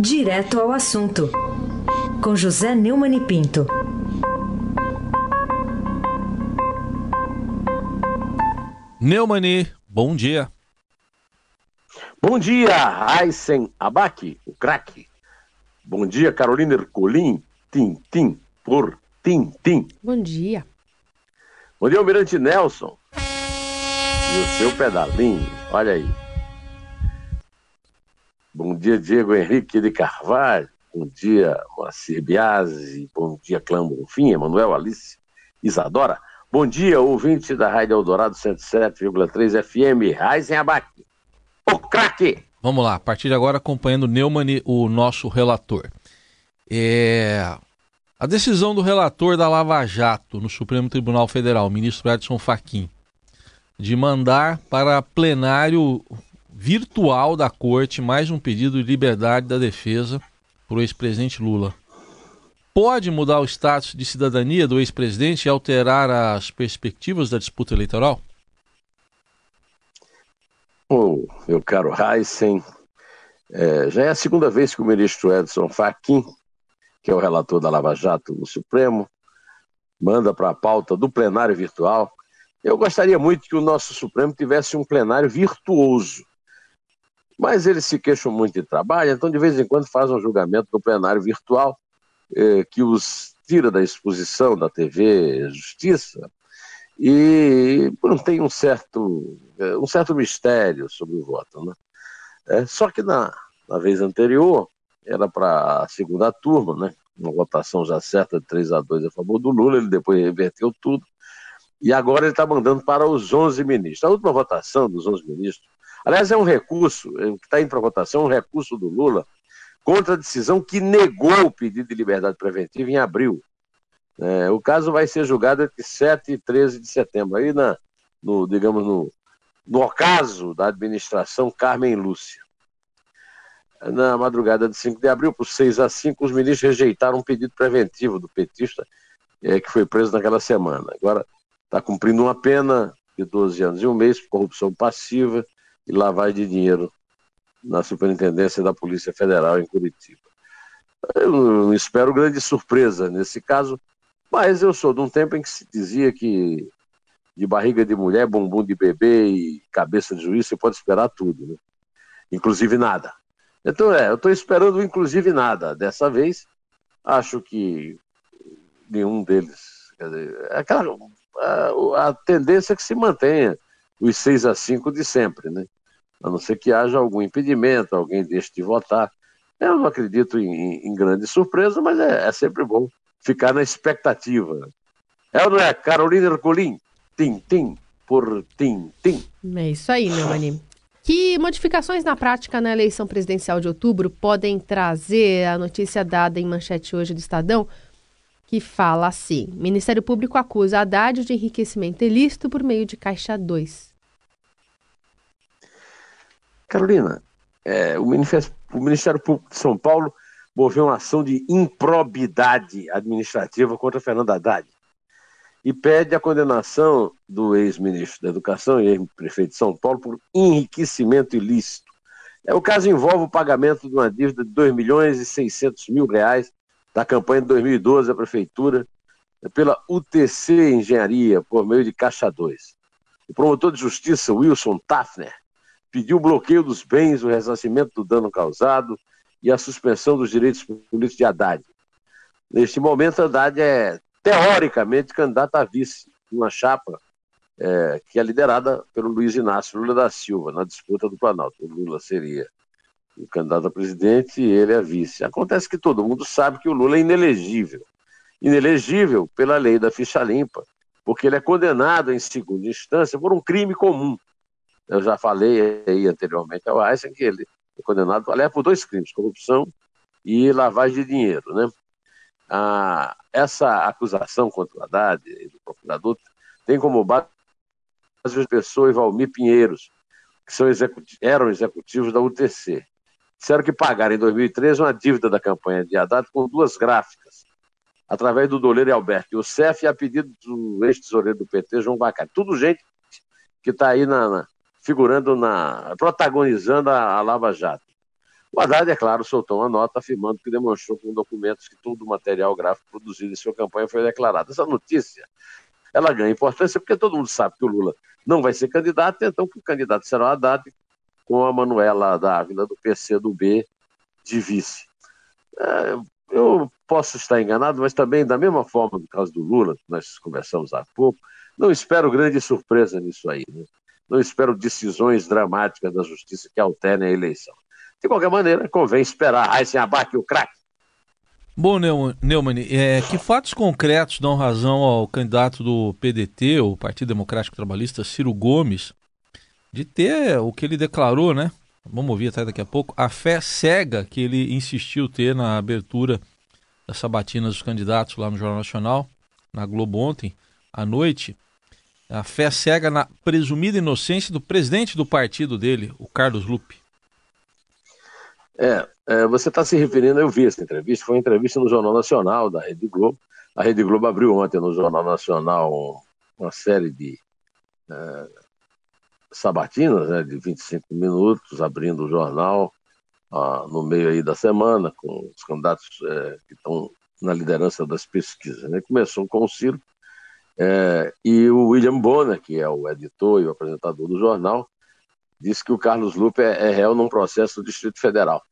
Direto ao assunto, com José Neumann e Pinto. Neumani, bom dia. Bom dia, Aysen Abac, o craque. Bom dia, Carolina Ercolim, Tim por Tim Bom dia. Bom dia, Almirante Nelson. E o seu pedalinho, olha aí. Bom dia, Diego Henrique de Carvalho. Bom dia, Moacir Biasi. Bom dia, Clã Bonfim, Emanuel Alice Isadora. Bom dia, ouvinte da Rádio Eldorado 107,3 FM, Raizen Abac. O craque! Vamos lá, a partir de agora acompanhando Neumann, o nosso relator. É... A decisão do relator da Lava Jato no Supremo Tribunal Federal, ministro Edson Fachin, de mandar para plenário virtual da corte mais um pedido de liberdade da defesa para o ex-presidente Lula. Pode mudar o status de cidadania do ex-presidente e alterar as perspectivas da disputa eleitoral? Oh, meu caro Heisen, é, já é a segunda vez que o ministro Edson Fachin, que é o relator da Lava Jato no Supremo, manda para a pauta do plenário virtual. Eu gostaria muito que o nosso Supremo tivesse um plenário virtuoso, mas eles se queixam muito de trabalho, então de vez em quando fazem um julgamento no plenário virtual eh, que os tira da exposição da TV Justiça e tem um certo, eh, um certo mistério sobre o voto. Né? É, só que na, na vez anterior era para a segunda turma, né? uma votação já certa de 3 a 2 a favor do Lula, ele depois reverteu tudo, e agora ele está mandando para os 11 ministros. A última votação dos 11 ministros Aliás, é um recurso, é, que está para votação, é um recurso do Lula contra a decisão que negou o pedido de liberdade preventiva em abril. É, o caso vai ser julgado entre 7 e 13 de setembro, aí na, no, digamos, no, no ocaso da administração Carmen Lúcia. Na madrugada de 5 de abril, por 6 a 5, os ministros rejeitaram um pedido preventivo do petista, é, que foi preso naquela semana. Agora está cumprindo uma pena de 12 anos e um mês por corrupção passiva e lavagem de dinheiro na Superintendência da Polícia Federal em Curitiba. Eu não espero grande surpresa nesse caso, mas eu sou de um tempo em que se dizia que de barriga de mulher, bumbum de bebê e cabeça de juiz você pode esperar tudo, né? inclusive nada. Então é, eu estou esperando inclusive nada. Dessa vez, acho que nenhum deles. Dizer, é aquela, a, a tendência é que se mantenha os 6 a 5 de sempre, né? A não ser que haja algum impedimento, alguém deixe de votar. Eu não acredito em, em grande surpresa, mas é, é, sempre bom ficar na expectativa. É ou não é? Carolina Ercolim, tim, tim, por tim, tim. É isso aí, meu maninho. Que modificações na prática na eleição presidencial de outubro podem trazer a notícia dada em manchete hoje do Estadão, que fala assim: Ministério Público acusa Haddad de enriquecimento ilícito por meio de Caixa 2. Carolina, é, o, Ministério, o, Ministério, Público de São Paulo moveu uma ação de improbidade administrativa contra Fernando Haddad e pede a condenação do ex-ministro da Educação e ex-prefeito de São Paulo por enriquecimento ilícito. É, o caso envolve o pagamento de uma dívida de 2 milhões e 600 mil reais da campanha de 2012 da Prefeitura pela UTC Engenharia, por meio de Caixa 2. O promotor de justiça, Wilson Tafner, pediu o bloqueio dos bens, o ressarcimento do dano causado e a suspensão dos direitos políticos de Haddad. Neste momento, Haddad é, teoricamente, candidato a vice, uma chapa é, que é liderada pelo Luiz Inácio Lula da Silva, na disputa do Planalto. O Lula seria o candidato a presidente e ele é vice. Acontece que todo mundo sabe que o Lula é inelegível. Inelegível pela lei da ficha limpa, porque ele é condenado em segunda instância por um crime comum, eu já falei aí anteriormente ao Einstein que ele é condenado aliás, por dois crimes, corrupção e lavagem de dinheiro. Né? Ah, essa acusação contra o Haddad e do procurador tem como base a pessoa e Valmir Pinheiros, que são executivos, eram executivos da UTC. Disseram que pagaram em 2013 uma dívida da campanha de Haddad com duas gráficas, através do Doleiro Alberto Youssef e a pedido do ex-tesoureiro do PT, João Bacari. Tudo gente que está aí na, na, figurando na. protagonizando a, a Lava Jato. O Haddad, é claro, soltou uma nota afirmando que demonstrou com documentos que todo o material gráfico produzido em sua campanha foi declarado. Essa notícia, ela ganha importância porque todo mundo sabe que o Lula não vai ser candidato, então que o candidato será o Haddad com a Manuela Dávila do PC do B de vice. É, eu posso estar enganado, mas também, da mesma forma, no caso do Lula, que nós conversamos há pouco, não espero grande surpresa nisso aí. Né? Não espero decisões dramáticas da justiça que alternem a eleição. De qualquer maneira, convém esperar se abaque o craque. Bom, Neumann, é, que fatos concretos dão razão ao candidato do PDT, o Partido Democrático Trabalhista, Ciro Gomes, de ter o que ele declarou, né? Vamos ouvir até daqui a pouco, a fé cega que ele insistiu ter na abertura das sabatinas dos candidatos lá no Jornal Nacional, na Globo ontem à noite. A fé cega na presumida inocência do presidente do partido dele, o Carlos Lupe. É, é você está se referindo, eu vi essa entrevista, foi uma entrevista no Jornal Nacional da Rede Globo. A Rede Globo abriu ontem no Jornal Nacional uma série de é, sabatinas, né, de 25 minutos, abrindo o jornal ah, no meio aí da semana, com os candidatos é, que estão na liderança das pesquisas. Né? Começou com o Ciro é, e o William Bonner, que é o editor e o apresentador do jornal, disse que o Carlos Lupe é, é réu num processo do Distrito Federal.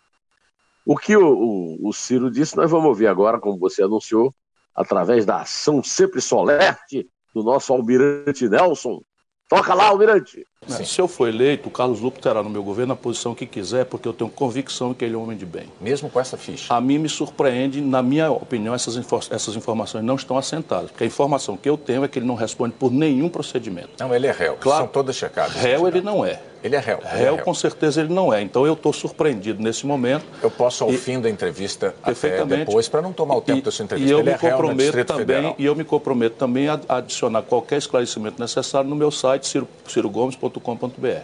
O que o, o, o, Ciro disse, nós vamos ouvir agora, como você anunciou, através da ação sempre solerte do nosso almirante Nelson. Toca lá, almirante! Se eu for eleito, o Carlos Lupe terá no meu governo a posição que quiser, porque eu tenho convicção que ele é um homem de bem. Mesmo com essa ficha? A mim me surpreende, na minha opinião, essas, essas informações não estão assentadas. Porque a informação que eu tenho é que ele não responde por nenhum procedimento. Não, ele é réu. Claro. São todas checadas. Réu ele não é. Ele é réu. Réu, é réu, com certeza, ele não é. Então eu estou surpreendido nesse momento. Eu posso, ao e, fim da entrevista, até depois, para não tomar o tempo e, dessa entrevista. E eu ele me é comprometo também, Federal. E eu me comprometo também a adicionar qualquer esclarecimento necessário no meu site, ciro, cirogomes.com.br.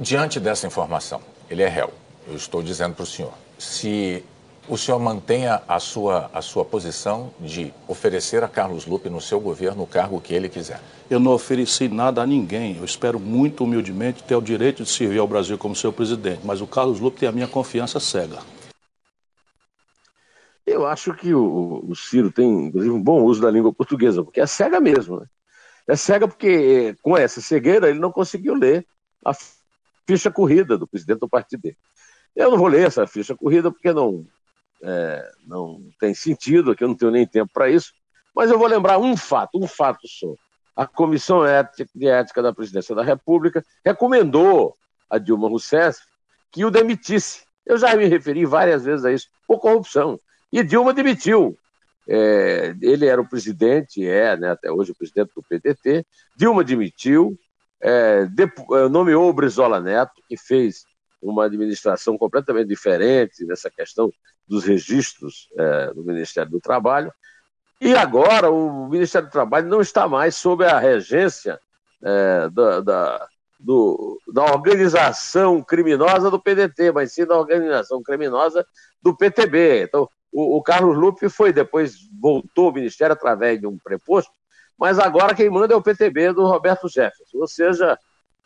Diante dessa informação, ele é réu. Eu estou dizendo para o senhor, se o senhor mantenha a sua, a sua posição de oferecer a Carlos Lupe no seu governo o cargo que ele quiser. Eu não ofereci nada a ninguém. Eu espero muito humildemente ter o direito de servir ao Brasil como seu presidente, mas o Carlos Lupe tem a minha confiança cega. Eu acho que o, o Ciro tem, inclusive, um bom uso da língua portuguesa, porque é cega mesmo. Né? É cega porque, com essa cegueira, ele não conseguiu ler a ficha corrida do presidente do partido dele. Eu não vou ler essa ficha corrida porque não, é, não tem sentido, aqui eu não tenho nem tempo para isso, mas eu vou lembrar um fato, um fato só. A Comissão de Ética da Presidência da República recomendou a Dilma Rousseff que o demitisse. Eu já me referi várias vezes a isso, por corrupção. E Dilma demitiu. É, ele era o presidente, é né, até hoje o presidente do PDT. Dilma demitiu, é, é, nomeou o Brizola Neto, que fez uma administração completamente diferente nessa questão dos registros é, do Ministério do Trabalho. E agora o Ministério do Trabalho não está mais sob a regência é, da, da, do, da organização criminosa do PDT, mas sim da organização criminosa do PTB. Então, o, o Carlos Lupe foi depois, voltou ao Ministério através de um preposto, mas agora quem manda é o PTB do Roberto Jefferson. Ou seja,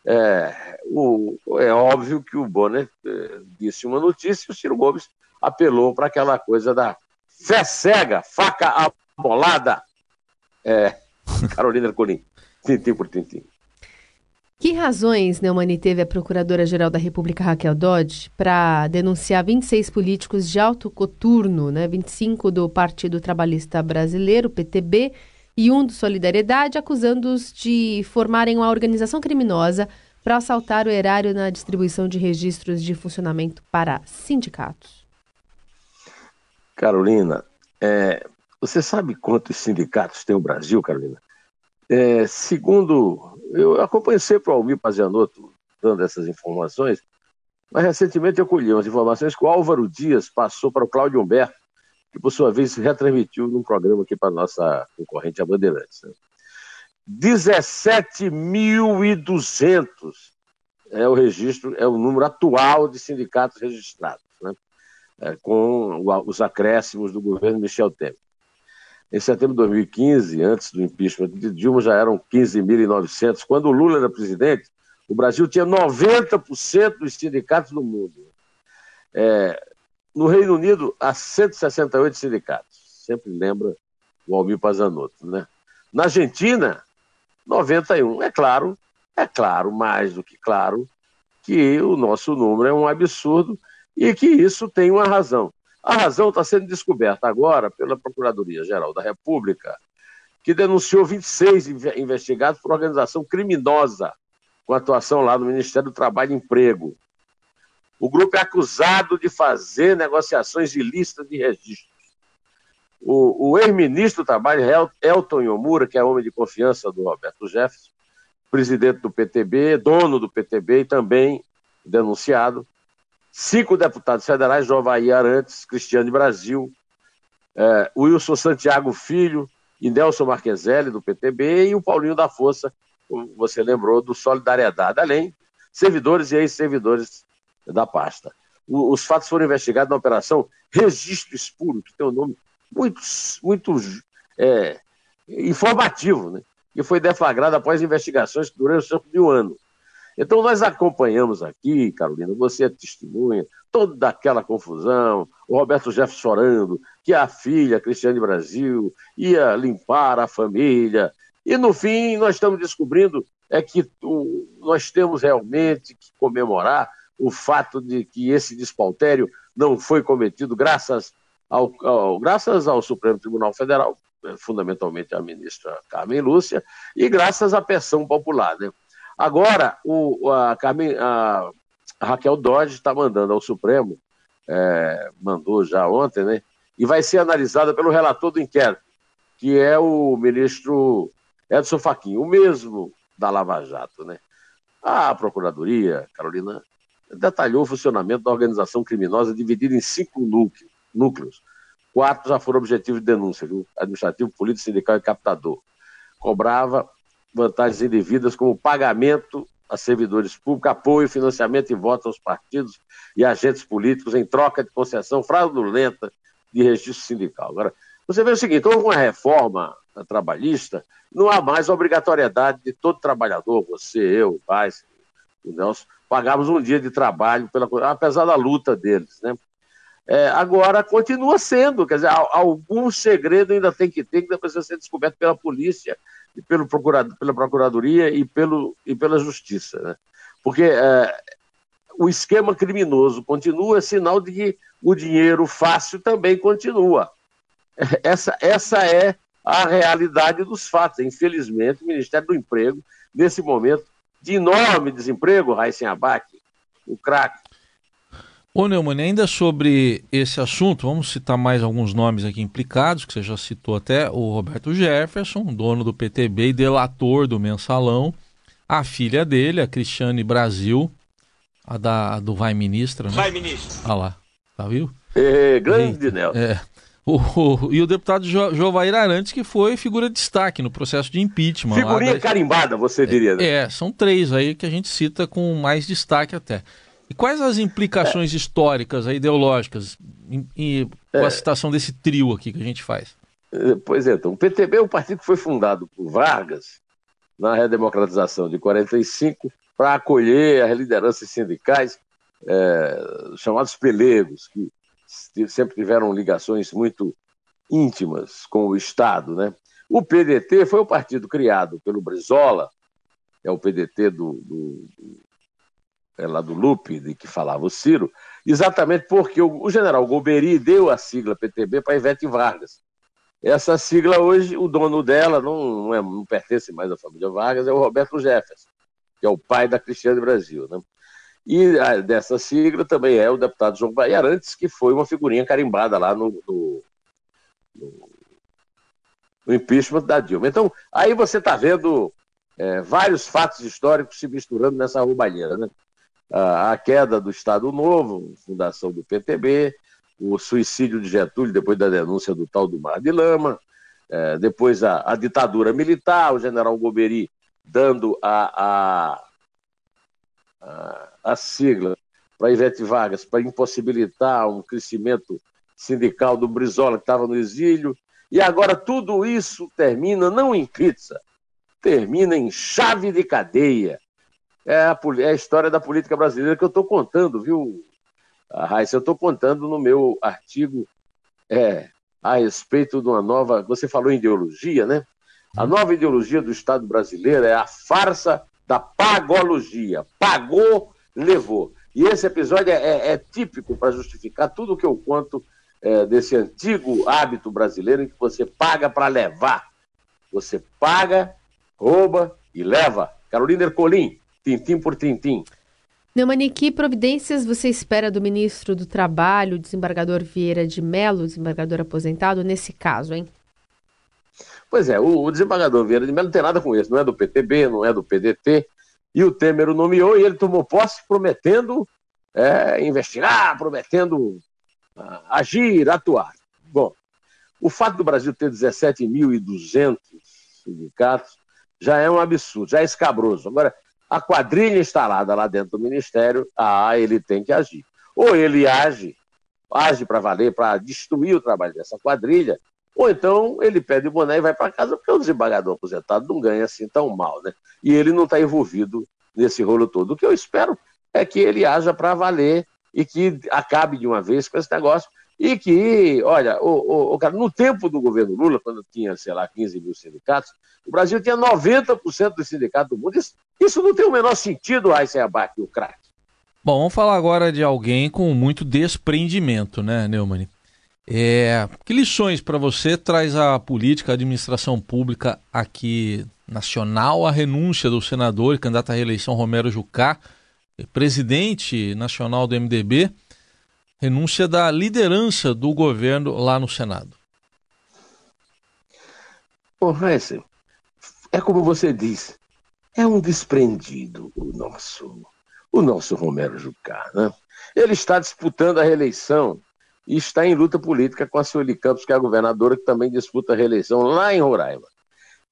é, o, é óbvio que o Bonner é, disse uma notícia e o Ciro Gomes apelou para aquela coisa da fé cega, faca amolada. É, Carolina Colim, tintim por tintim. Que razões Neumani teve a Procuradora-Geral da República Raquel Dodge para denunciar 26 políticos de alto coturno, né? 25 do Partido Trabalhista Brasileiro, PTB, e um do Solidariedade, acusando-os de formarem uma organização criminosa para assaltar o erário na distribuição de registros de funcionamento para sindicatos. Carolina, é, você sabe quantos sindicatos tem o Brasil, Carolina? É, segundo, eu acompanhei sempre o Almir Pazianotto dando essas informações, mas recentemente eu colhi umas informações que o Álvaro Dias passou para o Cláudio Humberto, que por sua vez retransmitiu num programa aqui para nossa concorrente, a Bandeirantes. Né? 17.200 é o registro, é o número atual de sindicatos registrados, né? É, com os acréscimos do governo Michel Temer. Em setembro de 2015, antes do impeachment de Dilma, já eram 15.900. Quando o Lula era presidente, o Brasil tinha 90% dos sindicatos do mundo. É, no Reino Unido, há 168 sindicatos. Sempre lembra o Almir Pazanotto, né? Na Argentina, 91. É claro, é claro, mais do que claro, que o nosso número é um absurdo e que isso tem uma razão. A razão está sendo descoberta agora pela Procuradoria-Geral da República, que denunciou 26 investigados por organização criminosa com atuação lá no Ministério do Trabalho e Emprego. O grupo é acusado de fazer negociações ilícitas de registros. O, o ex-ministro do Trabalho, Elton Yomura, que é homem de confiança do Roberto Jefferson, presidente do PTB, dono do PTB e também denunciado, cinco deputados federais, Jovaí Arantes, Cristiane Brasil, é, Wilson Santiago Filho e Nelson Marqueselli, do PTB, e o Paulinho da Força, como você lembrou, do Solidariedade, além servidores e ex-servidores da pasta. O, os fatos foram investigados na operação Registro Espuro, que tem um nome muito, muito é, informativo, né? que foi deflagrado após investigações que duraram cerca de um ano. Então, nós acompanhamos aqui, Carolina, você é testemunha, toda aquela confusão, o Roberto Jefferson chorando, que a filha, Cristiane Brasil, ia limpar a família. E, no fim, nós estamos descobrindo é que nós temos realmente que comemorar o fato de que esse despautério não foi cometido graças ao, ao, graças ao Supremo Tribunal Federal, eh, fundamentalmente à ministra Carmen Lúcia, e graças à pressão popular. Né? Agora, o, a, Carmen, a, Raquel Dodge está mandando ao Supremo, é, mandou já ontem, né? E vai ser analisada pelo relator do inquérito, que é o ministro Edson Fachin, o mesmo da Lava Jato, né? A Procuradoria, Carolina, detalhou o funcionamento da organização criminosa dividida em cinco núcleos. Quatro já foram objetivos de denúncia, viu? administrativo, político, sindical e captador. Cobrava vantagens indevidas como pagamento a servidores públicos, apoio, financiamento e votos aos partidos e agentes políticos em troca de concessão fraudulenta de registro sindical. Agora, você vê o seguinte: houve uma reforma trabalhista, não há mais obrigatoriedade de todo trabalhador, você, eu, o o Nelson, pagarmos um dia de trabalho, pela, apesar da luta deles. Né? É, agora, continua sendo, quer dizer, algum segredo ainda tem que ter, que precisa ser descoberto pela polícia e pelo procurado, pela Procuradoria e, pelo, e pela Justiça. Né? Porque é, o esquema criminoso continua, é sinal de que o dinheiro fácil também continua. Essa, essa é a realidade dos fatos. Infelizmente, o Ministério do Emprego, nesse momento de enorme desemprego, Raíssen Abac, o craque, Ô Neumann, ainda sobre esse assunto, vamos citar mais alguns nomes aqui implicados, que você já citou até, o Roberto Jefferson, dono do PTB e delator do mensalão, a filha dele, a Cristiane Brasil, a da a do Vai Ministra, né? Vai Ministra. Ah lá, tá viu? É, grande, Nelson. É. O, e o deputado jo, Jovair Arantes, que foi figura de destaque no processo de impeachment. Figurinha da... carimbada, você diria. Né? É, são três aí que a gente cita com mais destaque até. E quais as implicações é. históricas, ideológicas, em, em, com a é. citação desse trio aqui que a gente faz? É, pois é, então, o PTB é um partido que foi fundado por Vargas na redemocratização de 45 para acolher as lideranças sindicais é, chamados pelegos, que sempre tiveram ligações muito íntimas com o Estado. Né? O PDT foi o partido criado pelo Brizola, é o PDT do, do, é, lá do Lupe, de que falava o Ciro, exatamente porque o, o general Golbery deu a sigla PTB para Ivete Vargas. Essa sigla hoje, o dono dela não, não, é, não, pertence mais à família Vargas, é o Roberto Jefferson, que é o pai da Cristiane Brasil. Né? E a, dessa sigla também é o deputado João Baiarantes, que foi uma figurinha carimbada lá no, no, no, no impeachment da Dilma. Então, aí você está vendo é, vários fatos históricos se misturando nessa roubalheira. Né? a, queda do Estado Novo, fundação do PTB, o suicídio de Getúlio depois da denúncia do tal do Mar de Lama, é, depois a, a, ditadura militar, o general Goberi dando a, a, a, sigla para Ivete Vargas para impossibilitar um crescimento sindical do Brizola que estava no exílio. E agora tudo isso termina não em pizza, termina em chave de cadeia é a, é a história da política brasileira que eu estou contando, viu, Raíssa, eu estou contando no meu artigo é, a respeito de uma nova. Você falou em ideologia, né? A nova ideologia do Estado brasileiro é a farsa da pagologia. Pagou, levou. E esse episódio é, é, é típico para justificar tudo o que eu conto é, desse antigo hábito brasileiro em que você paga para levar. Você paga, rouba e leva. Carolina Ercolim, tintim por tintim. Neumani, que providências você espera do ministro do Trabalho, desembargador Vieira de Mello, desembargador aposentado, nesse caso, hein? Pois é, o, o desembargador Vieira de Mello não tem nada com isso, não é do PTB, não é do PDT, e o Temer o nomeou e ele tomou posse prometendo é, investigar, prometendo uh, agir, atuar. Bom, o fato do Brasil ter 17.200 sindicatos já é um absurdo, já é escabroso. Agora, a quadrilha instalada lá dentro do Ministério, ah, ele tem que agir. Ou ele age, age para valer, para destruir o trabalho dessa quadrilha, ou então ele pede o boné e vai para casa, porque o desembargador aposentado não ganha assim tão mal, né? E ele não está envolvido nesse rolo todo. O que eu espero é que ele haja para valer e que acabe de uma vez com esse negócio. E que, olha, o, o, cara, no tempo do governo Lula, quando tinha, sei lá, 15 mil sindicatos, o Brasil tinha 90% dos sindicatos do mundo. Isso, isso não tem o menor sentido, Aysen Abac, o craque. Bom, vamos falar agora de alguém com muito desprendimento, né, Neumann? É, que lições para você traz a política, a administração pública aqui nacional, a renúncia do senador e candidato à reeleição Romero Jucá, presidente nacional do MDB, renúncia da liderança do governo lá no Senado? Bom, Heisen, é como você diz, é um desprendido o nosso, o nosso Romero Jucá, né? Ele está disputando a reeleição e está em luta política com a Sueli Campos, que é a governadora, que também disputa a reeleição lá em Roraima.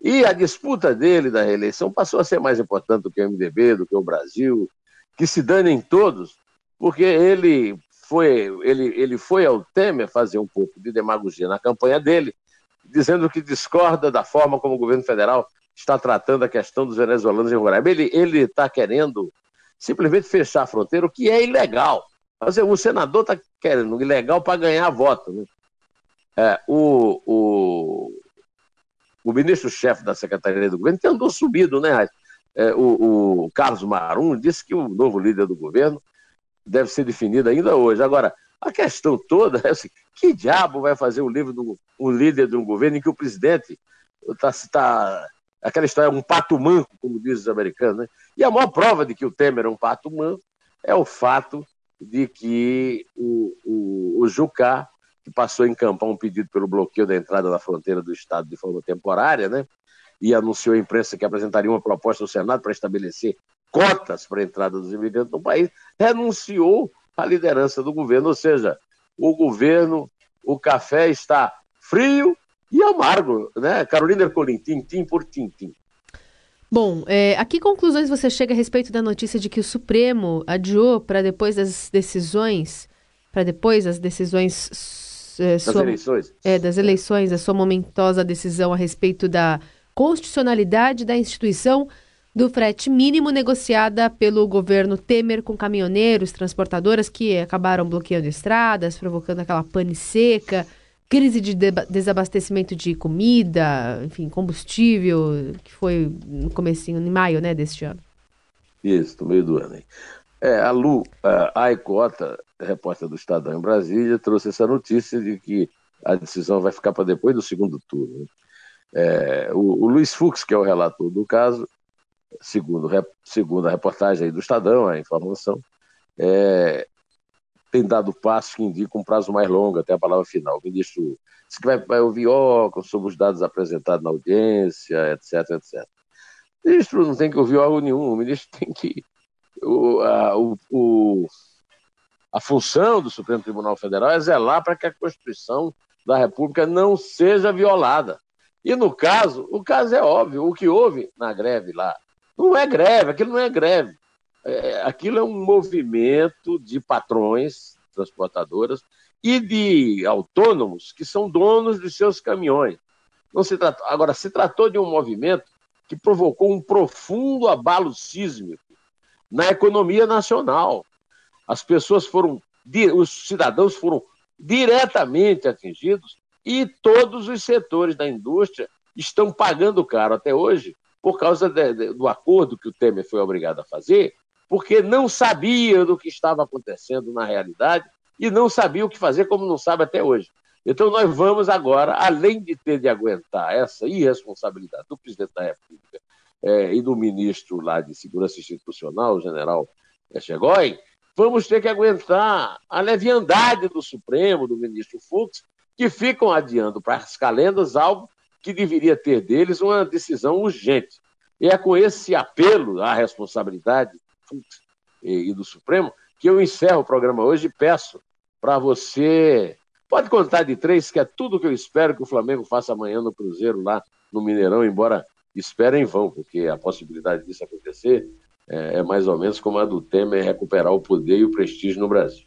E a disputa dele da reeleição passou a ser mais importante do que o MDB, do que o Brasil, que se danem todos, porque ele foi, ele, ele foi ao Temer fazer um pouco de demagogia na campanha dele, dizendo que discorda da forma como o governo federal está tratando a questão dos venezuelanos em Roraima. Ele está querendo simplesmente fechar a fronteira, o que é ilegal. Mas o senador está querendo ilegal para ganhar voto. Né? É, o, o, o ministro-chefe da Secretaria do Governo que andou subido, né? É, o, o, Carlos Marum disse que o novo líder do governo deve ser definido ainda hoje. Agora, a questão toda é assim: que diabo vai fazer o livro do um líder de um governo em que o presidente está. Tá, aquela história é um pato manco, como dizem os americanos, né? E a maior prova de que o Temer é um pato manco é o fato de que o, o, o Jucá, que passou a encampar um pedido pelo bloqueio da entrada da fronteira do Estado de forma temporária, né? E anunciou à imprensa que apresentaria uma proposta ao Senado para estabelecer cotas para a entrada dos imigrantes no país, renunciou à liderança do governo. Ou seja, o governo, o café está frio e amargo, né? Carolina Ercolim, tintim por tintim. Bom, é, a que conclusões você chega a respeito da notícia de que o Supremo adiou para depois das decisões, para depois das decisões é, das sua, eleições, é, das eleições, a sua momentosa decisão a respeito da constitucionalidade da instituição do frete mínimo negociada pelo governo Temer com caminhoneiros, transportadoras que acabaram bloqueando estradas, provocando aquela pane seca crise de desabastecimento de comida, enfim, combustível, que foi no comecinho, em maio, né, deste ano. Isso, no meio do ano. Hein? É, a Lu, a Aicota, repórter do Estadão em Brasília, trouxe essa notícia de que a decisão vai ficar para depois do segundo turno. É, o, o, Luiz Fux, que é o relator do caso, segundo, segundo a reportagem do Estadão, a informação, é, tem dado passos que indicam um prazo mais longo, até a palavra final. O ministro disse que vai, vai ouvir órgãos sobre os dados apresentados na audiência, etc, etc. O ministro não tem que ouvir órgão nenhum, o ministro tem que. O, a, o, o, a função do Supremo Tribunal Federal é zelar para que a Constituição da República não seja violada. E no caso, o caso é óbvio, o que houve na greve lá não é greve, aquilo não é greve. É, aquilo é um movimento de patrões, transportadoras, e de autônomos que são donos de seus caminhões. Não se tratou, agora, se tratou de um movimento que provocou um profundo abalo sísmico na economia nacional. As pessoas foram os cidadãos foram diretamente atingidos e todos os setores da indústria estão pagando caro até hoje por causa de, de, do acordo que o Temer foi obrigado a fazer, porque não sabia do que estava acontecendo na realidade e não sabia o que fazer, como não sabe até hoje. Então, nós vamos agora, além de ter de aguentar essa irresponsabilidade do presidente da República é, e do ministro lá de Segurança Institucional, o general Chegói, vamos ter que aguentar a leviandade do Supremo, do ministro Fux, que ficam adiando para as calendas algo que deveria ter deles uma decisão urgente. E é com esse apelo à responsabilidade Fux e do Supremo que eu encerro o programa hoje e peço para você. Pode contar de três, que é tudo que eu espero que o Flamengo faça amanhã no Cruzeiro, lá no Mineirão, embora espere em vão, porque a possibilidade disso acontecer é, é, mais ou menos como a do Temer recuperar o poder e o prestígio no Brasil.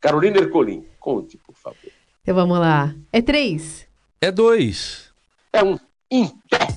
Carolina Ercolim, conte, por favor. Então vamos lá. É três. É dois. É um em pé.